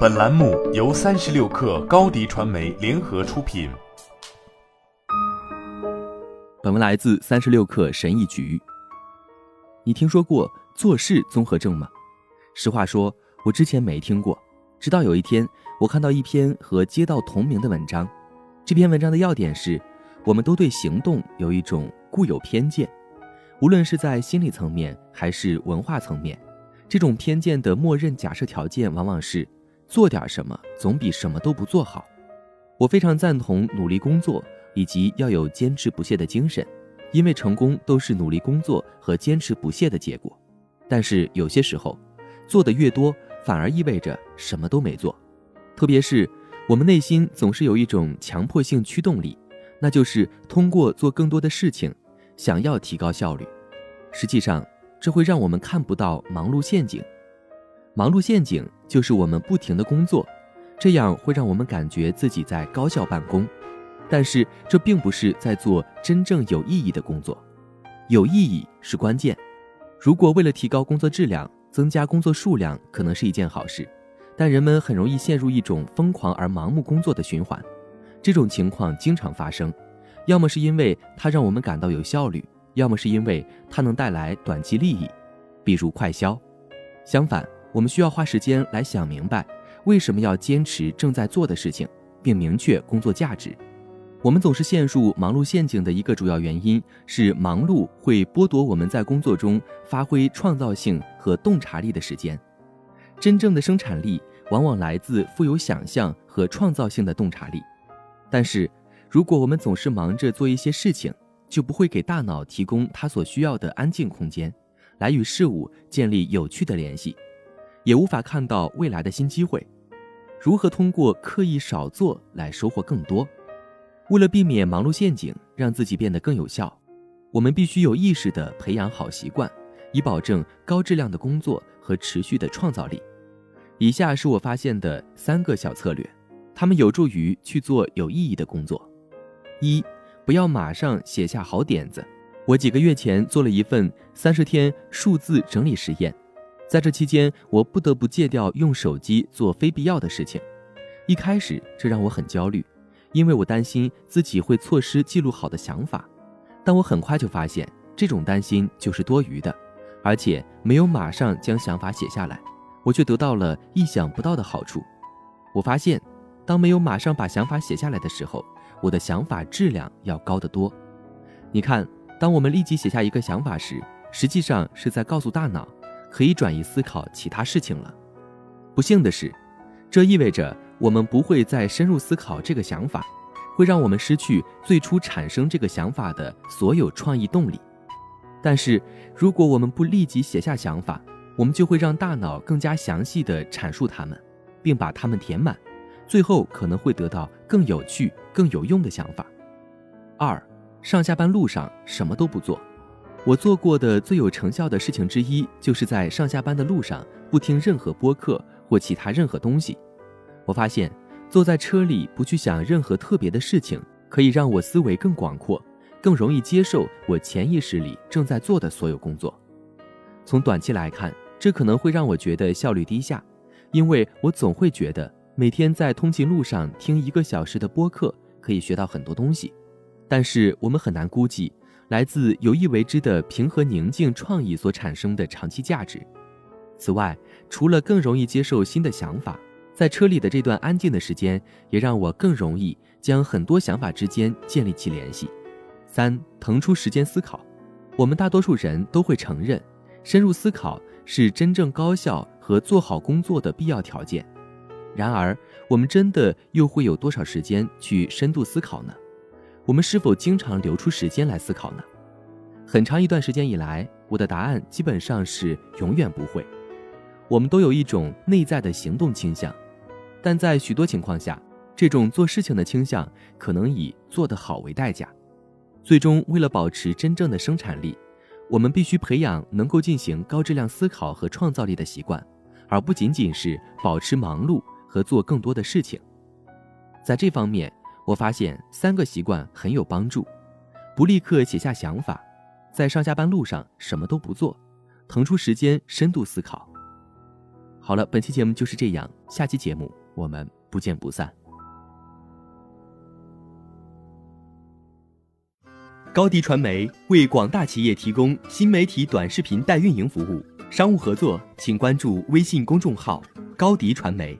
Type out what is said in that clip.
本栏目由三十六氪高低传媒联合出品。本文来自三十六氪神医局。你听说过做事综合症吗？实话说，我之前没听过。直到有一天，我看到一篇和街道同名的文章。这篇文章的要点是，我们都对行动有一种固有偏见，无论是在心理层面还是文化层面。这种偏见的默认假设条件往往是做点什么总比什么都不做好。我非常赞同努力工作以及要有坚持不懈的精神，因为成功都是努力工作和坚持不懈的结果。但是有些时候，做的越多，反而意味着什么都没做。特别是我们内心总是有一种强迫性驱动力，那就是通过做更多的事情，想要提高效率。实际上。这会让我们看不到忙碌陷阱。忙碌陷阱就是我们不停的工作，这样会让我们感觉自己在高效办公，但是这并不是在做真正有意义的工作。有意义是关键。如果为了提高工作质量，增加工作数量可能是一件好事，但人们很容易陷入一种疯狂而盲目工作的循环。这种情况经常发生，要么是因为它让我们感到有效率。要么是因为它能带来短期利益，比如快销；相反，我们需要花时间来想明白为什么要坚持正在做的事情，并明确工作价值。我们总是陷入忙碌陷阱的一个主要原因是，忙碌会剥夺我们在工作中发挥创造性和洞察力的时间。真正的生产力往往来自富有想象和创造性的洞察力。但是，如果我们总是忙着做一些事情，就不会给大脑提供它所需要的安静空间，来与事物建立有趣的联系，也无法看到未来的新机会。如何通过刻意少做来收获更多？为了避免忙碌陷阱，让自己变得更有效，我们必须有意识地培养好习惯，以保证高质量的工作和持续的创造力。以下是我发现的三个小策略，它们有助于去做有意义的工作。一。不要马上写下好点子。我几个月前做了一份三十天数字整理实验，在这期间，我不得不戒掉用手机做非必要的事情。一开始，这让我很焦虑，因为我担心自己会错失记录好的想法。但我很快就发现，这种担心就是多余的，而且没有马上将想法写下来，我却得到了意想不到的好处。我发现，当没有马上把想法写下来的时候，我的想法质量要高得多。你看，当我们立即写下一个想法时，实际上是在告诉大脑，可以转移思考其他事情了。不幸的是，这意味着我们不会再深入思考这个想法，会让我们失去最初产生这个想法的所有创意动力。但是，如果我们不立即写下想法，我们就会让大脑更加详细地阐述它们，并把它们填满。最后可能会得到更有趣、更有用的想法。二，上下班路上什么都不做。我做过的最有成效的事情之一，就是在上下班的路上不听任何播客或其他任何东西。我发现，坐在车里不去想任何特别的事情，可以让我思维更广阔，更容易接受我潜意识里正在做的所有工作。从短期来看，这可能会让我觉得效率低下，因为我总会觉得。每天在通勤路上听一个小时的播客，可以学到很多东西，但是我们很难估计来自有意为之的平和宁静创意所产生的长期价值。此外，除了更容易接受新的想法，在车里的这段安静的时间，也让我更容易将很多想法之间建立起联系。三，腾出时间思考。我们大多数人都会承认，深入思考是真正高效和做好工作的必要条件。然而，我们真的又会有多少时间去深度思考呢？我们是否经常留出时间来思考呢？很长一段时间以来，我的答案基本上是永远不会。我们都有一种内在的行动倾向，但在许多情况下，这种做事情的倾向可能以做得好为代价。最终，为了保持真正的生产力，我们必须培养能够进行高质量思考和创造力的习惯，而不仅仅是保持忙碌。和做更多的事情，在这方面，我发现三个习惯很有帮助：不立刻写下想法，在上下班路上什么都不做，腾出时间深度思考。好了，本期节目就是这样，下期节目我们不见不散。高迪传媒为广大企业提供新媒体短视频代运营服务，商务合作请关注微信公众号“高迪传媒”。